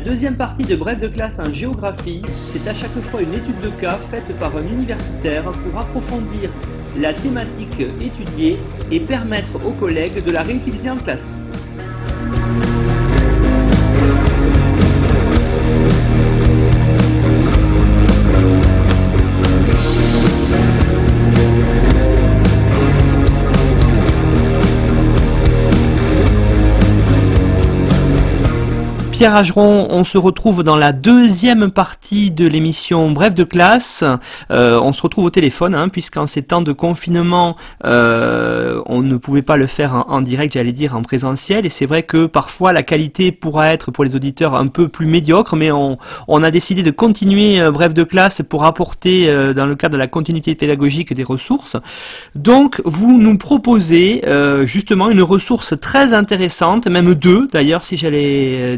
Deuxième partie de Bref de classe en géographie, c'est à chaque fois une étude de cas faite par un universitaire pour approfondir la thématique étudiée et permettre aux collègues de la réutiliser en classe. Pierre Ageron, on se retrouve dans la deuxième partie de l'émission Bref de classe. Euh, on se retrouve au téléphone, hein, puisqu'en ces temps de confinement, euh, on ne pouvait pas le faire en, direct, j'allais dire en présentiel. Et c'est vrai que parfois la qualité pourra être pour les auditeurs un peu plus médiocre, mais on, a décidé de continuer euh, Bref de classe pour apporter, dans le cadre de la continuité pédagogique, des ressources. Donc, vous nous proposez justement une ressource très intéressante, même deux d'ailleurs, si j'allais euh,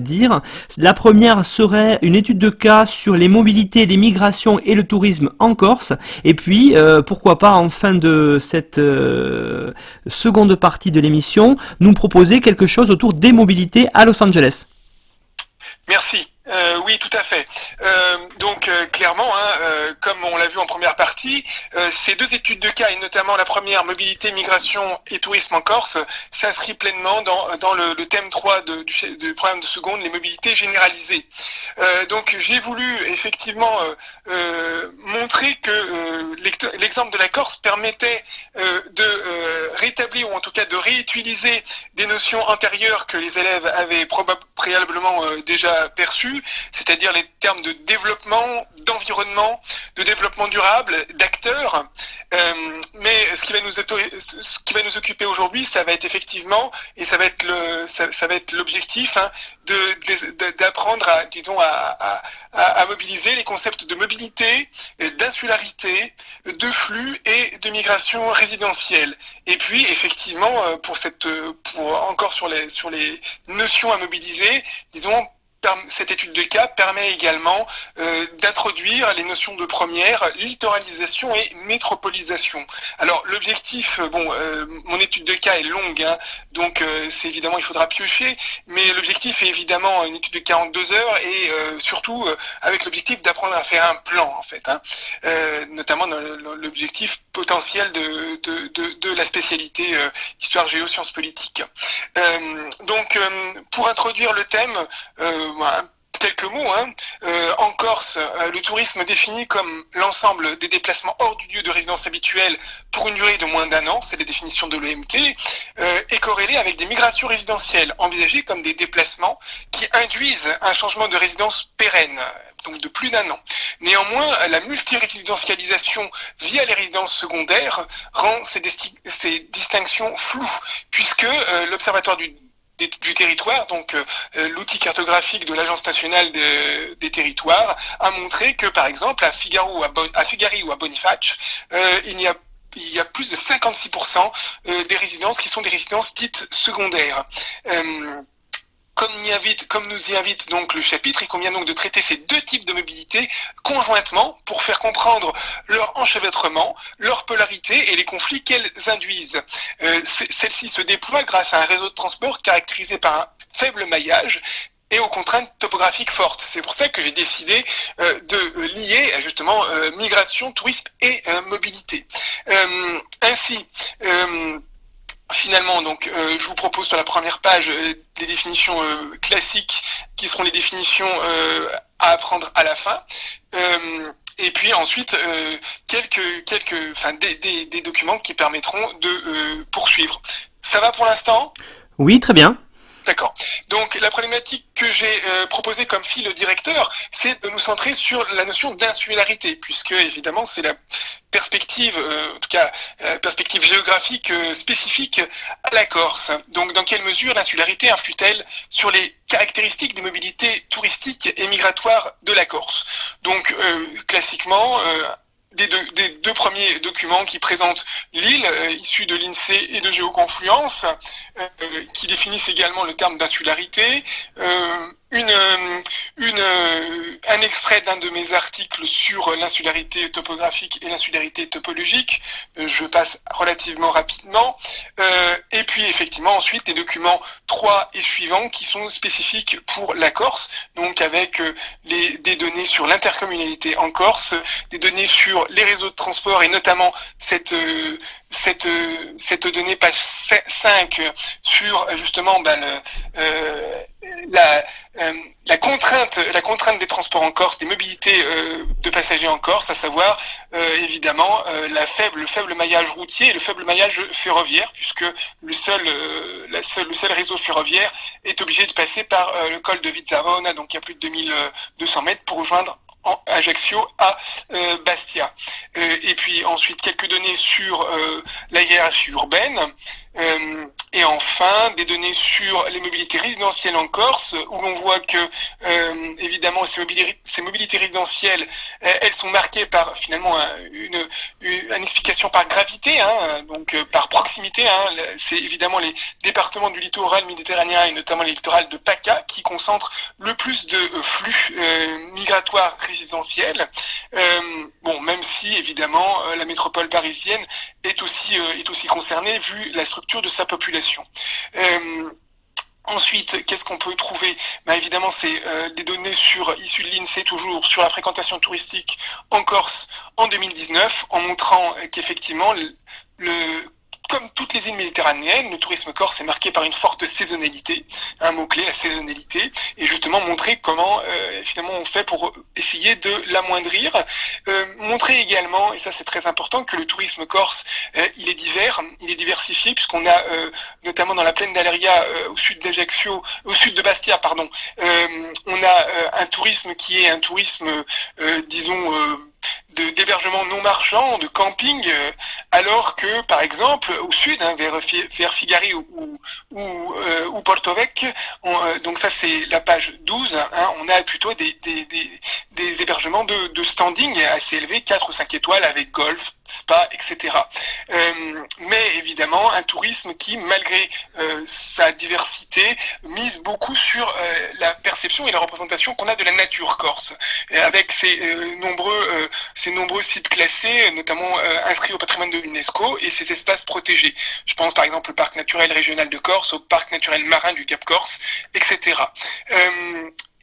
La première serait une étude de cas sur les mobilités, les migrations et le tourisme en Corse. Et puis, euh, pourquoi pas, en fin de cette euh, seconde partie de l'émission, nous proposer quelque chose autour des mobilités à Los Angeles. Merci. Euh, oui, tout à fait. Euh, donc euh, clairement, hein, euh, comme on l'a vu en première partie, euh, ces deux études de cas, et notamment la première, mobilité, migration et tourisme en Corse, s'inscrit pleinement dans, dans le, le, thème 3 de, du, du, programme de seconde, les mobilités généralisées. Euh, donc j'ai voulu effectivement montrer que l'exemple de la Corse permettait de rétablir, ou en tout cas de réutiliser des notions antérieures que les élèves avaient préalablement déjà perçues, c'est-à-dire les termes de développement, d'environnement, de développement durable, d'acteurs. Euh, mais ce qui va nous occuper aujourd'hui, ça va être effectivement, et ça va être l'objectif, d'apprendre à, mobiliser les concepts de mobilité, d'insularité, de flux et de migration résidentielle. Et puis, effectivement, euh, pour encore sur les notions à mobiliser, disons, cette étude de cas permet également euh, d'introduire les notions de première, littoralisation et métropolisation. Alors l'objectif, euh, bon, euh, mon étude de cas est longue, hein, donc c'est évidemment il faudra piocher, mais l'objectif est évidemment une étude de 42 heures et surtout avec l'objectif d'apprendre à faire un plan en fait, hein, notamment dans l'objectif potentiel de, la spécialité histoire géosciences politiques. donc pour introduire le thème, quelques mots. Hein. Euh, en Corse, euh, le tourisme défini comme l'ensemble des déplacements hors du lieu de résidence habituelle pour une durée de moins d'un an, c'est la définition de l'OMT, euh, est corrélé avec des migrations résidentielles envisagées comme des déplacements qui induisent un changement de résidence pérenne donc de plus d'un an. Néanmoins, la multirésidentialisation via les résidences secondaires rend ces, distinctions floues, puisque euh, l'Observatoire du du territoire, donc euh, l'outil cartographique de l'Agence nationale de, des territoires, a montré que, par exemple, à Figaro à, Figari ou à Boniface, euh, il y a il y a plus de 56% euh, des résidences qui sont des résidences dites secondaires. Euh, comme, nous y invite donc le chapitre, il convient donc de traiter ces deux types de mobilité conjointement pour faire comprendre leur enchevêtrement, leur polarité et les conflits qu'elles induisent. Euh, Celles-ci se déploient grâce à un réseau de transport caractérisé par un faible maillage et aux contraintes topographiques fortes. C'est pour ça que j'ai décidé euh, de lier justement euh, migration, tourisme et euh, mobilité. ainsi, finalement, donc, euh, je vous propose sur la première page euh, des définitions euh, classiques qui seront les définitions à apprendre à la fin. et puis ensuite, quelques, quelques, des, des, documents qui permettront de poursuivre. Ça va pour l'instant? Oui, très bien. D'accord. Donc la problématique que j'ai euh, proposée comme fil directeur, c'est de nous centrer sur la notion d'insularité, puisque évidemment c'est la perspective, euh, en tout cas euh, perspective géographique spécifique à la Corse. Donc dans quelle mesure l'insularité influe-t-elle sur les caractéristiques des mobilités touristiques et migratoires de la Corse? Donc classiquement, des deux, premiers documents qui présentent l'île, euh, issue de l'INSEE et de Géoconfluence, euh, qui définissent également le terme d'insularité. Euh, une, une, un extrait d'un de mes articles sur l'insularité topographique et l'insularité topologique. Je passe relativement rapidement. et puis effectivement ensuite des documents 3 et suivants qui sont spécifiques pour la Corse, donc avec les, des données sur l'intercommunalité en Corse, des données sur les réseaux de transport et notamment cette, euh, cette, euh, cette donnée page 5 sur justement ben, euh, la, la, contrainte, la contrainte des transports en Corse, des mobilités de passagers en Corse, à savoir évidemment la faible, le faible maillage routier et le faible maillage ferroviaire, puisque le seul, seule, le seul réseau ferroviaire est obligé de passer par le col de Vizzarona, donc il y a plus de 2200 mètres pour rejoindre Ajaccio à euh, Bastia. Euh, et puis ensuite quelques données sur euh, la hiérarchie urbaine. Euh, et enfin, des données sur les mobilités résidentielles en Corse, où l'on voit que, euh, évidemment, ces mobilités, résidentielles, elles sont marquées par, finalement, une, une, explication par gravité, hein, donc par proximité. Hein, c'est évidemment les départements du littoral méditerranéen et notamment les littorales de PACA qui concentrent le plus de flux migratoires résidentiels. bon, même si, évidemment, la métropole parisienne est aussi, est aussi concernée, vu la structure de sa population. Euh, ensuite, qu'est-ce qu'on peut trouver? Ben, Évidemment, c'est euh, des données sur, issues de l'INSEE toujours sur la fréquentation touristique en Corse en 2019, en montrant qu'effectivement, le comme toutes les îles méditerranéennes, le tourisme corse est marqué par une forte saisonnalité, un mot-clé, la saisonnalité, et justement montrer comment euh, finalement on fait pour essayer de l'amoindrir. Euh, montrer également, et ça c'est très important, que le tourisme corse, euh, il est divers, il est diversifié, puisqu'on a notamment dans la plaine d'Aleria, au sud d'Ajaccio, au sud de Bastia, pardon, on a un tourisme qui est un tourisme, disons, d'hébergement non marchand, de camping, alors que par exemple au sud, hein, vers, Figari ou, ou, euh, Porto Vecchio, euh, donc ça c'est la page 12, hein, on a plutôt des, hébergements de, standing assez élevés, 4 ou 5 étoiles avec golf, spa, etc. mais évidemment un tourisme qui, malgré sa diversité, mise beaucoup sur la perception et la représentation qu'on a de la nature corse, avec ses nombreux ces nombreux sites classés, notamment euh, inscrits au patrimoine de l'UNESCO, et ces espaces protégés. Je pense par exemple au parc naturel régional de Corse, au parc naturel marin du Cap Corse, etc.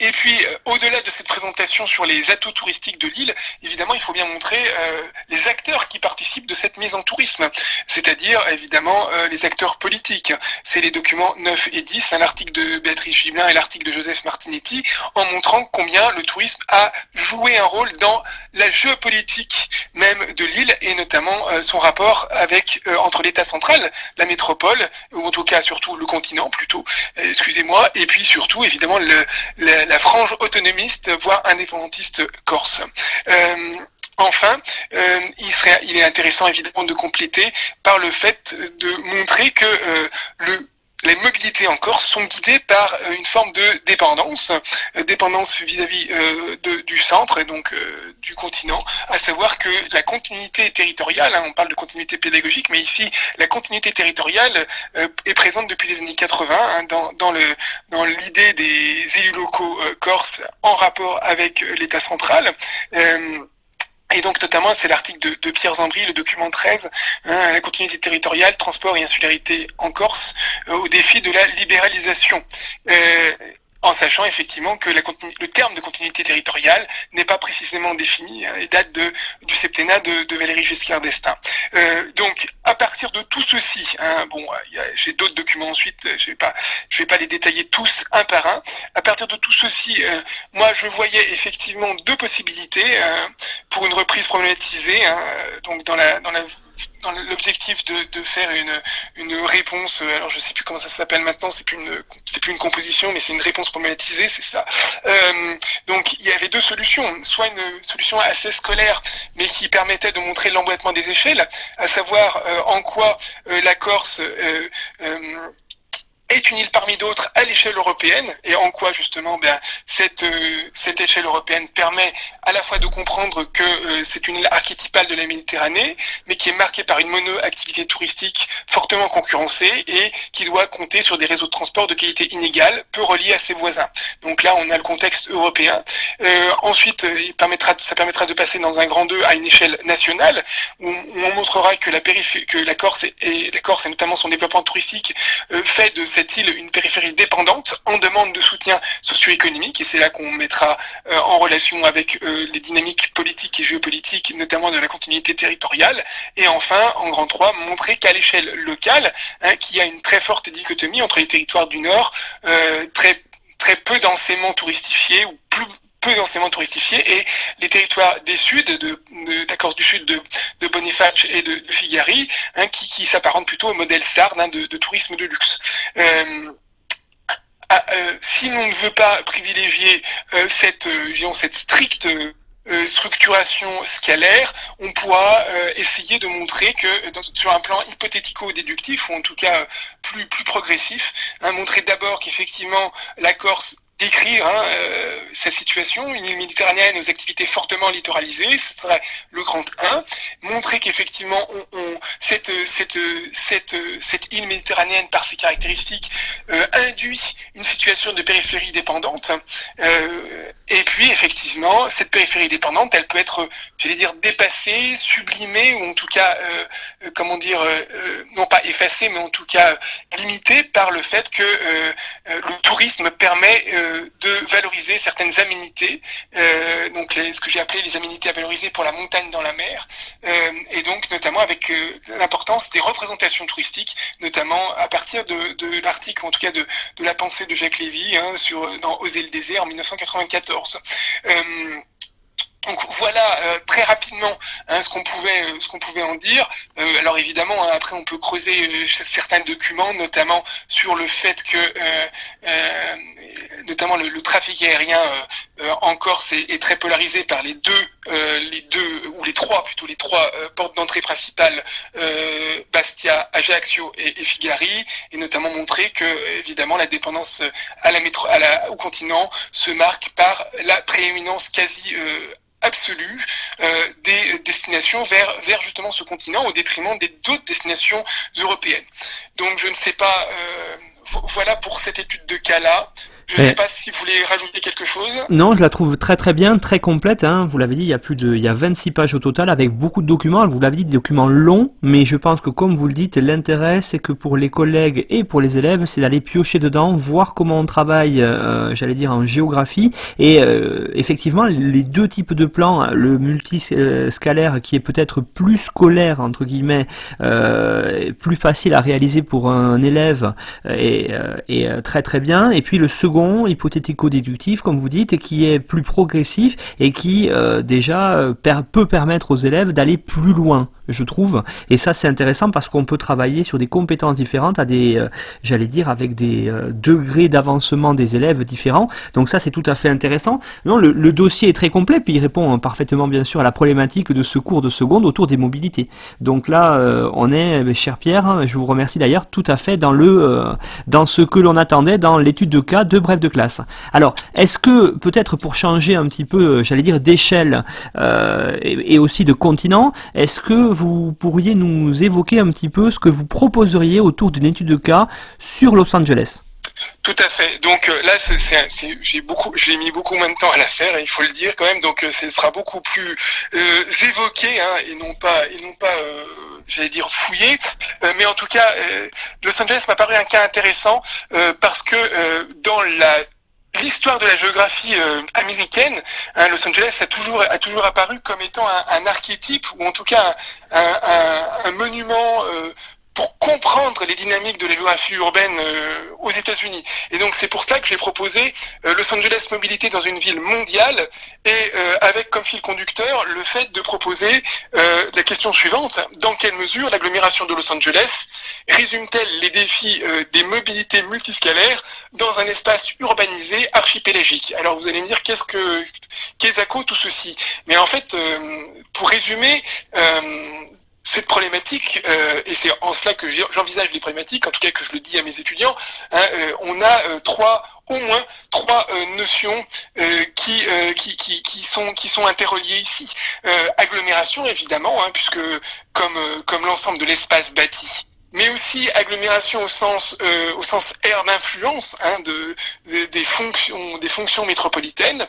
Et puis, euh, au-delà de cette présentation sur les atouts touristiques de l'île, évidemment, il faut bien montrer euh, les acteurs qui participent de cette mise en tourisme, c'est-à-dire évidemment euh, les acteurs politiques. C'est les documents 9 et 10, l'article de Béatrice Gibelin et l'article de Joseph Martinetti, en montrant combien le tourisme a joué un rôle dans la géopolitique même de l'île et notamment son rapport avec entre l'État central, la métropole, ou en tout cas surtout le continent plutôt, excusez-moi, et puis surtout évidemment le, le la frange autonomiste, voire indépendantiste corse. Euh, enfin, euh, il, est intéressant évidemment de compléter par le fait de montrer que euh, le les mobilités en Corse sont guidées par euh, une forme de dépendance, euh, dépendance vis-à-vis euh, du centre et donc du continent, à savoir que la continuité territoriale, hein, on parle de continuité pédagogique, mais ici la continuité territoriale est présente depuis les années 80 hein, dans, dans, l'idée des élus locaux corses en rapport avec l'État central. Et donc notamment, c'est l'article de, Pierre Zambry, le document 13, hein, la continuité territoriale, transport et insularité en Corse, euh, au défi de la libéralisation. Euh, en sachant effectivement que le terme de continuité territoriale n'est pas précisément défini hein, et date de, du septennat de, de Valérie Giscard d'Estaing. Euh, donc, à partir de tout ceci, hein, bon, j'ai d'autres documents ensuite, euh, je vais pas, vais pas les détailler tous un par un. À partir de tout ceci, euh, moi, je voyais effectivement deux possibilités pour une reprise problématisée, hein, donc dans la, dans la l'objectif de, de, faire une, une réponse, alors je sais plus comment ça s'appelle maintenant, c'est plus une c'est plus une composition, mais c'est une réponse problématisée, c'est ça. Euh, donc il y avait deux solutions, soit une solution assez scolaire, mais qui permettait de montrer l'emboîtement des échelles, à savoir euh, en quoi euh, la Corse euh, est une île parmi d'autres à l'échelle européenne et en quoi justement ben, cette, euh, cette échelle européenne permet à la fois de comprendre que euh, c'est une île archétypale de la Méditerranée mais qui est marquée par une mono-activité touristique fortement concurrencée et qui doit compter sur des réseaux de transport de qualité inégale, peu reliés à ses voisins. Donc là on a le contexte européen. Euh, ensuite permettra, ça permettra de passer dans un grand 2 à une échelle nationale où, on montrera que la, que la Corse et, la Corse et notamment son développement touristique fait de cette île une périphérie dépendante en demande de soutien socio-économique et c'est là qu'on mettra euh, en relation avec euh, les dynamiques politiques et géopolitiques, notamment de la continuité territoriale. Et enfin, en grand 3, montrer qu'à l'échelle locale, hein, qu'il y a une très forte dichotomie entre les territoires du Nord, euh, très peu densément touristifiés ou plus peu densément touristifiés et les territoires des Suds, de, la Corse du Sud, de, de Boniface et de, Figari, hein, qui, qui s'apparentent plutôt au modèle sarde hein, de, tourisme de luxe. Euh, ah, euh, si l'on ne veut pas privilégier euh, cette, cette stricte structuration scalaire, on pourra essayer de montrer que sur un plan hypothético-déductif, ou en tout cas plus, plus progressif, hein, montrer d'abord qu'effectivement la Corse décrire hein, euh, cette situation, une île méditerranéenne aux activités fortement littoralisées, ce serait le grand 1, montrer qu'effectivement cette, cette, cette, cette île méditerranéenne par ses caractéristiques euh, induit une situation de périphérie dépendante, euh, et puis effectivement cette périphérie dépendante, elle peut être, j'allais dire, dépassée, sublimée, ou en tout cas, comment dire, non pas effacée, mais en tout cas limitée par le fait que le tourisme permet de valoriser certaines aménités, euh, donc ce que j'ai appelé les aménités à valoriser pour la montagne dans la mer, euh, et donc notamment avec euh, l'importance des représentations touristiques, notamment à partir de, l'article, en tout cas de, de, la pensée de Jacques Lévy hein, sur, dans Oser le désert en 1994. Donc voilà euh, très rapidement hein, ce qu'on pouvait euh, ce qu'on pouvait en dire. Euh, alors évidemment hein, après on peut creuser certains documents, notamment sur le fait que notamment le, trafic aérien en Corse est, très polarisé par les deux les deux ou les trois plutôt les trois portes d'entrée principales Bastia, Ajaccio et, et, Figari, et notamment montrer que évidemment la dépendance au continent se marque par la prééminence quasi absolue euh, des destinations vers, justement ce continent au détriment des d'autres destinations européennes. Donc je ne sais pas, euh, voilà pour cette étude de cas-là. Je ne sais pas si vous voulez rajouter quelque chose. Non, je la trouve très très bien, très complète. Hein. Vous l'avez dit, il y a plus de, il y a 26 pages au total avec beaucoup de documents. Vous l'avez dit, des documents longs, mais je pense que comme vous le dites, l'intérêt c'est que pour les collègues et pour les élèves, c'est d'aller piocher dedans, voir comment on travaille, euh, j'allais dire en géographie. Et euh, effectivement, les deux types de plans, le multiscalaire qui est peut-être plus scolaire entre guillemets, euh, plus facile à réaliser pour un élève et, et très très bien. Et puis le second hypothético-déductif, comme vous dites, et qui est plus progressif et qui euh, déjà euh, peut permettre aux élèves d'aller plus loin je trouve. Et ça, c'est intéressant parce qu'on peut travailler sur des compétences différentes, à des, euh, j'allais dire, avec des degrés d'avancement des élèves différents. Donc ça, c'est tout à fait intéressant. Non, le, le, dossier est très complet, puis il répond hein, parfaitement, bien sûr, à la problématique de ce cours de seconde autour des mobilités. Donc là, on est, cher Pierre, hein, je vous remercie d'ailleurs, tout à fait dans le, dans ce que l'on attendait dans l'étude de cas de de classe. Alors, est-ce que peut-être pour changer un petit peu, j'allais dire, d'échelle et, et aussi de continent, est-ce que vous pourriez nous évoquer un petit peu ce que vous proposeriez autour d'une étude de cas sur Los Angeles? Tout à fait. Donc euh, là, j'ai beaucoup, j'ai mis beaucoup moins de temps à la faire, il faut le dire quand même. Donc euh, ce sera beaucoup plus euh, évoqué hein, et non pas et non pas, euh, j'allais dire fouillé. Euh, mais en tout cas, Los Angeles m'a paru un cas intéressant parce que dans la l'histoire de la géographie euh, américaine, hein, Los Angeles a toujours, a toujours apparu comme étant un, un archétype, ou en tout cas un, un, un monument euh, pour comprendre les dynamiques de la géographie urbaine euh, aux États-Unis. Et donc c'est pour cela que j'ai proposé euh, Los Angeles Mobilité dans une ville mondiale et euh, avec comme fil conducteur le fait de proposer la question suivante. Dans quelle mesure l'agglomération de Los Angeles résume-t-elle les défis des mobilités multiscalaires dans un espace urbanisé archipélagique? Alors vous allez me dire qu'est-ce que qu'est-ce que tout ceci? Mais en fait, pour résumer cette problématique, euh, et c'est en cela que j'envisage les problématiques, en tout cas que je le dis à mes étudiants, hein, euh, on a euh, trois, au moins trois notions qui, qui, qui, sont, qui sont interreliées ici. agglomération, évidemment, hein, puisque comme, comme l'ensemble de l'espace bâti, mais aussi agglomération au sens euh, au sens aire d'influence hein, de, des fonctions des fonctions métropolitaines.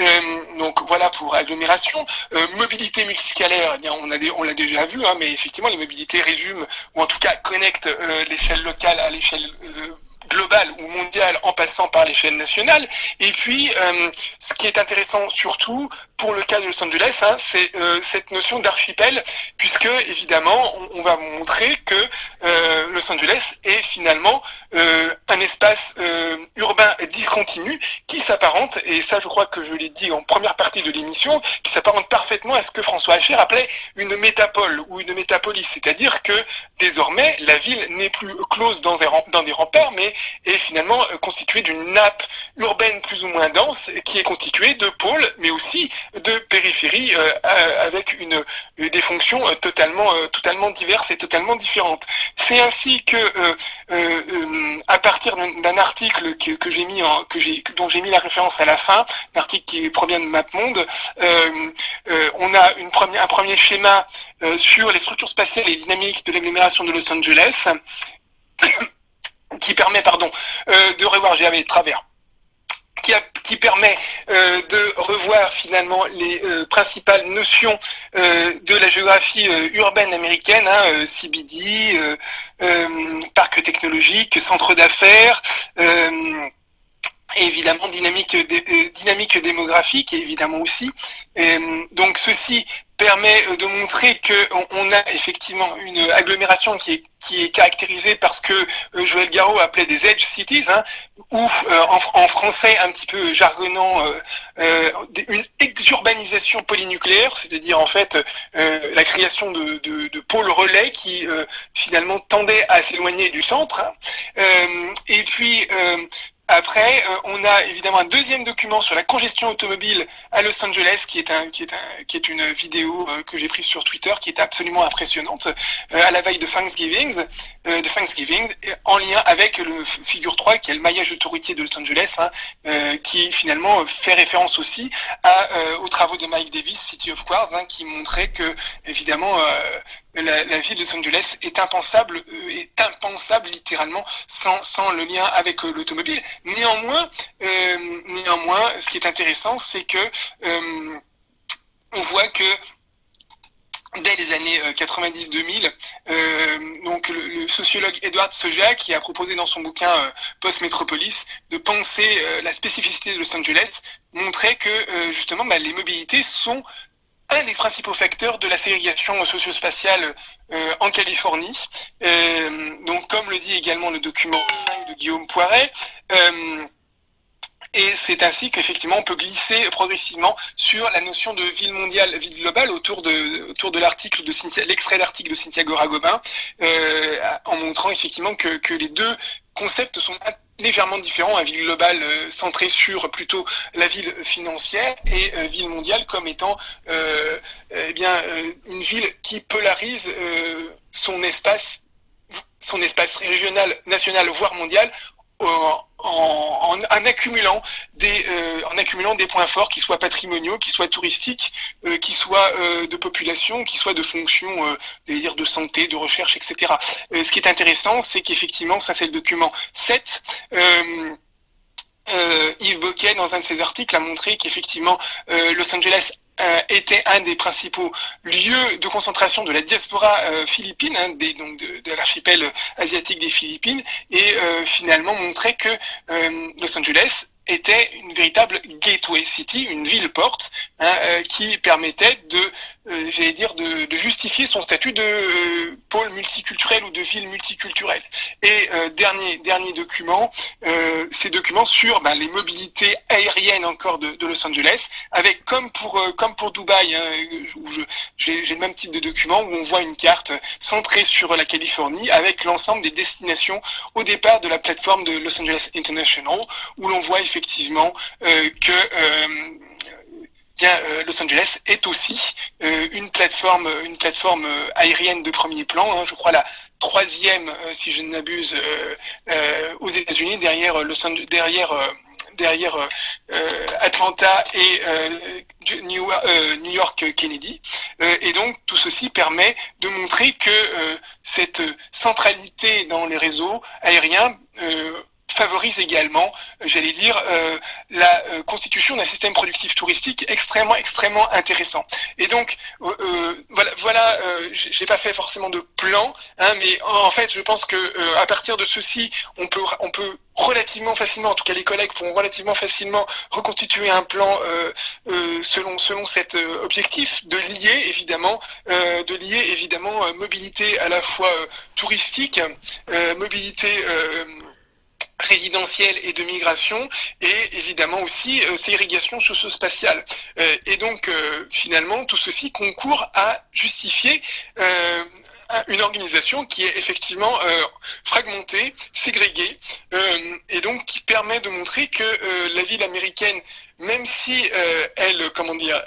Euh, donc voilà pour agglomération. Euh, mobilité multiscalaire, eh bien on a on l'a déjà vu, hein, mais effectivement les mobilités résument ou en tout cas connectent l'échelle locale à l'échelle globale ou mondiale en passant par l'échelle nationale. Et puis, euh, ce qui est intéressant surtout pour le cas de Los Angeles, hein, c'est euh, cette notion d'archipel, puisque évidemment, on, va montrer que euh, Los Angeles est finalement un espace urbain discontinu qui s'apparente, et ça je crois que je l'ai dit en première partie de l'émission, qui s'apparente parfaitement à ce que François Hacher appelait une métapole ou une métapolis, c'est-à-dire que désormais la ville n'est plus close dans des, dans des remparts, mais est finalement euh, constitué d'une nappe urbaine plus ou moins dense qui est constituée de pôles, mais aussi de périphéries euh, avec une, des fonctions euh, totalement, totalement diverses et totalement différentes. C'est ainsi que, à partir d'un article que, j'ai mis, dont j'ai mis la référence à la fin, un article qui provient de MapMonde, on a un premier schéma sur les structures spatiales et dynamiques de l'agglomération de Los Angeles qui permet pardon, euh, de revoir, travers, qui, qui permet euh, de revoir finalement les euh, principales notions de la géographie urbaine américaine, hein, CBD, parc technologique, centre d'affaires évidemment dynamique, dynamique démographique évidemment aussi. donc ceci permet euh, de montrer qu'on on a effectivement une agglomération qui est, qui est caractérisée par ce que euh, Joël Garraud appelait des edge cities, hein, ou euh, en, français un petit peu jargonnant, une exurbanisation polynucléaire, c'est-à-dire en fait la création de, de, pôles relais qui finalement tendaient à s'éloigner du centre. Hein. et puis après, euh, on a évidemment un deuxième document sur la congestion automobile à Los Angeles, qui est, une vidéo euh, que j'ai prise sur Twitter, qui est absolument impressionnante, euh, à la veille de Thanksgiving, de Thanksgiving en lien avec le figure 3, qui est le maillage autoroutier de Los Angeles, hein, qui finalement fait référence aussi aux travaux de Mike Davis, City of Quartz, hein, qui montrait que, évidemment, la, ville de Los Angeles est impensable, euh, est impensable littéralement sans, le lien avec euh, l'automobile. Néanmoins, euh, néanmoins, ce qui est intéressant, c'est que on voit que dès les années 90-2000, donc le, sociologue Edward Soja, qui a proposé dans son bouquin Post Metropolis de penser la spécificité de Los Angeles, montrait que justement bah, les mobilités sont un des principaux facteurs de la ségrégation socio-spatiale euh, en Californie. Euh, donc, comme le dit également le document 5 de Guillaume Poiret, euh, et c'est ainsi qu'effectivement on peut glisser progressivement sur la notion de ville mondiale, ville globale autour de, autour de l'article de l'extrait d'article de Cynthia Goragobin, en montrant effectivement que, que les deux concepts sont légèrement différent, un ville global euh, centré sur plutôt la ville financière et euh, ville mondiale comme étant euh, eh bien une ville qui polarise son espace son espace régional, national, voire mondial en, en, accumulant des euh, en accumulant des points forts qui soient patrimoniaux, qui soient touristiques, euh, qui soient euh, de population, qui soient de fonctions, dire de santé, de recherche, etc. ce qui est intéressant, c'est qu'effectivement, ça c'est le document 7. Yves Boquet, dans un de ses articles, a montré qu'effectivement Los Angeles euh, était un des principaux lieux de concentration de la diaspora euh, philippine, hein, des, donc de, l'archipel asiatique des Philippines, et euh, finalement montrer que Los Angeles était une véritable gateway city, une ville porte, hein, qui permettait de euh, j'allais dire, de, justifier son statut de euh, pôle multiculturel ou de ville multiculturelle. Et euh, dernier, dernier document, ces documents sur ben, les mobilités aériennes encore de, Los Angeles, avec comme pour, comme pour Dubaï, hein, où j'ai le même type de document, où on voit une carte centrée sur la Californie, avec l'ensemble des destinations au départ de la plateforme de Los Angeles International, où l'on voit effectivement que bien, euh, Los Angeles est aussi euh, une plateforme, une plateforme euh, aérienne de premier plan. Hein, je crois la troisième, si je ne m'abuse, aux États-Unis derrière Los derrière derrière Atlanta et New, York Kennedy. et donc tout ceci permet de montrer que cette centralité dans les réseaux aériens favorise également, euh, j'allais dire, euh, la euh, constitution d'un système productif touristique extrêmement, extrêmement intéressant. Et donc, voilà, voilà j'ai pas fait forcément de plan, hein, mais en fait, je pense que à partir de ceci, on peut, on peut relativement facilement, en tout cas les collègues pourront relativement facilement reconstituer un plan selon selon cet objectif de lier évidemment de lier évidemment mobilité à la fois touristique, mobilité résidentielle et de migration et évidemment aussi euh, ségrégation socio-spatiale. Euh, et donc euh, finalement tout ceci concourt à justifier une organisation qui est effectivement fragmentée, ségrégée, et donc qui permet de montrer que la ville américaine, même si elle, comment dire,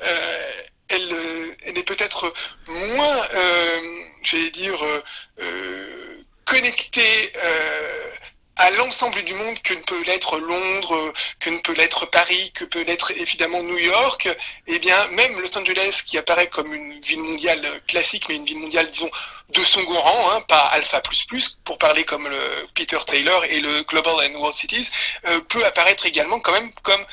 elle, elle est peut-être moins, j'allais dire, connectée à l'ensemble du monde que ne peut l'être Londres, que ne peut l'être Paris, que peut l'être évidemment New York, eh bien même Los Angeles qui apparaît comme une ville mondiale classique, mais une ville mondiale disons de son grand rang, hein, pas alpha pour parler comme le Peter Taylor et le Global and World Cities, euh, peut apparaître également quand même comme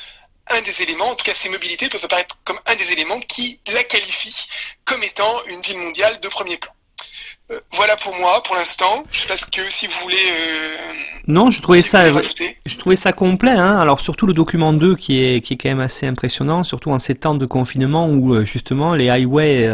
un des éléments, en tout cas ces mobilités peuvent apparaître comme un des éléments qui la qualifient comme étant une ville mondiale de premier plan. Euh, voilà pour moi, pour l'instant. Je sais que si vous voulez. Euh, non, je trouvais ça, je trouvais ça complet. Hein. Alors surtout le document 2 qui est qui est quand même assez impressionnant, surtout en ces temps de confinement où euh, justement les highways,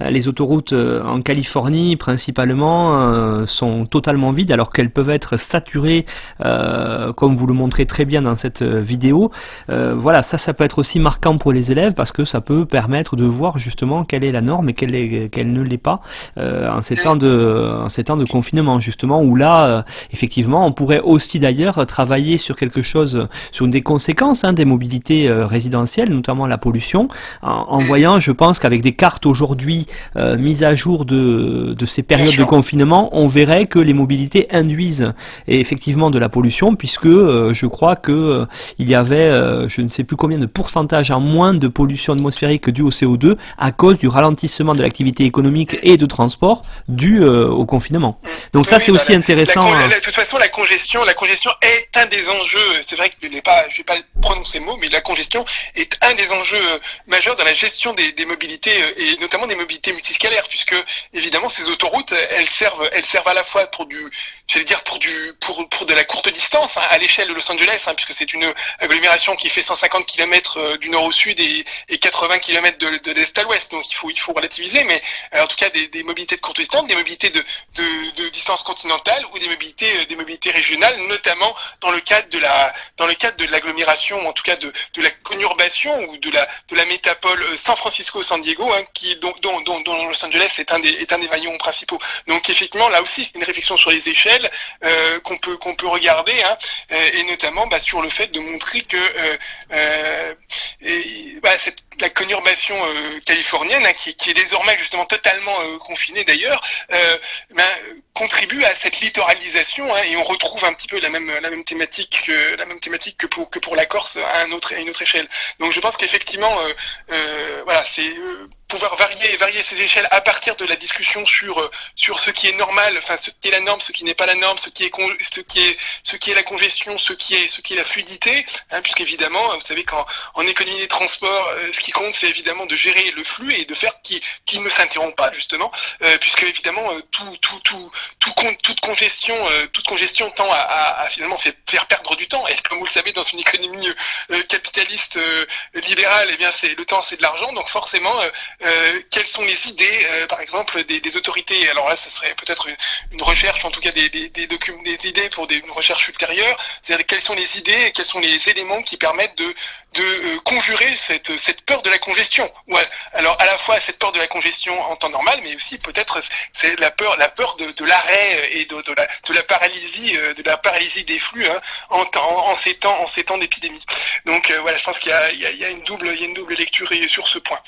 les autoroutes en Californie principalement sont totalement vides alors qu'elles peuvent être saturées, comme vous le montrez très bien dans cette vidéo. voilà, ça, ça peut être aussi marquant pour les élèves parce que ça peut permettre de voir justement quelle est la norme et quelle est quelle ne l'est pas en cette temps de, en ces temps de confinement justement, où là, euh, effectivement, on pourrait aussi d'ailleurs travailler sur quelque chose, sur des conséquences hein, des mobilités euh, résidentielles, notamment la pollution, en, voyant, je pense qu'avec des cartes aujourd'hui euh, mises à jour de, de ces périodes de confinement, on verrait que les mobilités induisent effectivement de la pollution, puisque je crois que il y avait, je ne sais plus combien de pourcentage en moins de pollution atmosphérique due au CO2 à cause du ralentissement de l'activité économique et de transport dû euh, au confinement. Donc ça, c'est aussi intéressant. Hein. de toute façon, la congestion, la congestion est un des enjeux. C'est vrai que je je vais pas prononcer le mot, mais la congestion est un des enjeux euh, majeurs dans la gestion des, mobilités euh, et notamment des mobilités multiscalaires, puisque évidemment ces autoroutes, elles servent, elles servent à la fois pour du, j'allais dire pour du, pour, pour de la courte distance hein, à l'échelle de Los Angeles, hein, puisque c'est une agglomération qui fait 150 km du nord au sud et, 80 km de, de l'est à l'ouest. Donc il faut, il faut relativiser, mais en tout cas des, des mobilités de courte distance des mobilités de, distance continentale ou des mobilités, euh, des mobilités régionales, notamment dans le cadre de la, dans le cadre de l'agglomération, ou en tout cas de, de la conurbation ou de la, de la euh, San Francisco-San Diego, hein, qui, dont, Los Angeles est un des, est un des maillons principaux. Donc effectivement, là aussi, c'est une réflexion sur les échelles euh, qu'on peut, qu'on peut regarder, hein, et notamment bah, sur le fait de montrer que bah, cette, la conurbation californienne, hein, qui, qui, est désormais justement totalement confinée d'ailleurs, euh, ben, contribue à cette littoralisation hein, et on retrouve un petit peu la même la même thématique que la même thématique que pour que pour la Corse à un autre à une autre échelle. Donc je pense qu'effectivement euh, euh, voilà c'est pouvoir varier varier ces échelles à partir de la discussion sur sur ce qui est normal, enfin ce qui est la norme, ce qui n'est pas la norme, ce qui est ce qui est ce qui est la congestion, ce qui est ce qui est la fluidité, hein, puisqu'évidemment vous savez qu'en en économie des transports, ce qui compte c'est évidemment de gérer le flux et de faire qu'il qui ne s'interrompt pas justement, puisque évidemment tout tout tout toute congestion, euh, toute congestion tend à, finalement faire perdre du temps. Et comme vous le savez, dans une économie euh, capitaliste euh, libérale, eh bien c'est le temps, c'est de l'argent. Donc forcément, quelles sont les idées, par exemple, des, autorités? Alors là, ce serait peut-être une, recherche, en tout cas des, documents, des idées pour des, une recherche ultérieure. C'est-à-dire quelles sont les idées et quels sont les éléments qui permettent de, de conjurer cette, peur de la congestion? Ouais. Alors à la fois cette peur de la congestion en temps normal, mais aussi peut-être la peur, de, l'arrêt et de, la, paralysie, de la paralysie des flux hein, en, ces temps, d'épidémie. Donc voilà, je pense qu'il y a une double lecture sur ce point.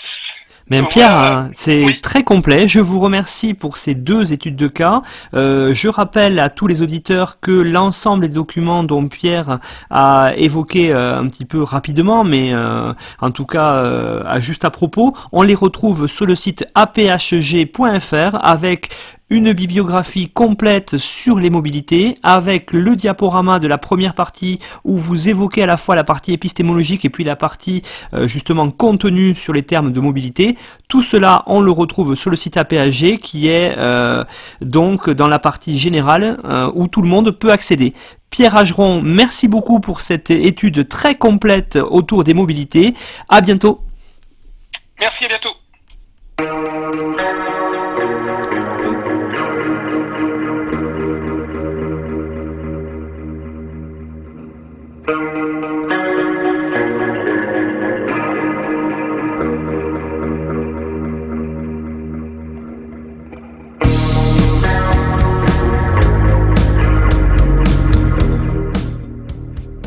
Mais Pierre, hein, c'est très complet. Je vous remercie pour ces deux études de cas. Euh, je rappelle à tous les auditeurs que l'ensemble des documents dont Pierre a évoqué euh, un petit peu rapidement, mais euh, en tout cas à juste à propos, on les retrouve sur le site aphg.fr avec une bibliographie complète sur les mobilités avec le diaporama de la première partie où vous évoquez à la fois la partie épistémologique et puis la partie euh, justement contenue sur les termes de mobilité. Tout cela, on le retrouve sur le site APAG qui est euh, donc dans la partie générale euh, où tout le monde peut accéder. Pierre Ageron, merci beaucoup pour cette étude très complète autour des mobilités. À bientôt. Merci, à bientôt.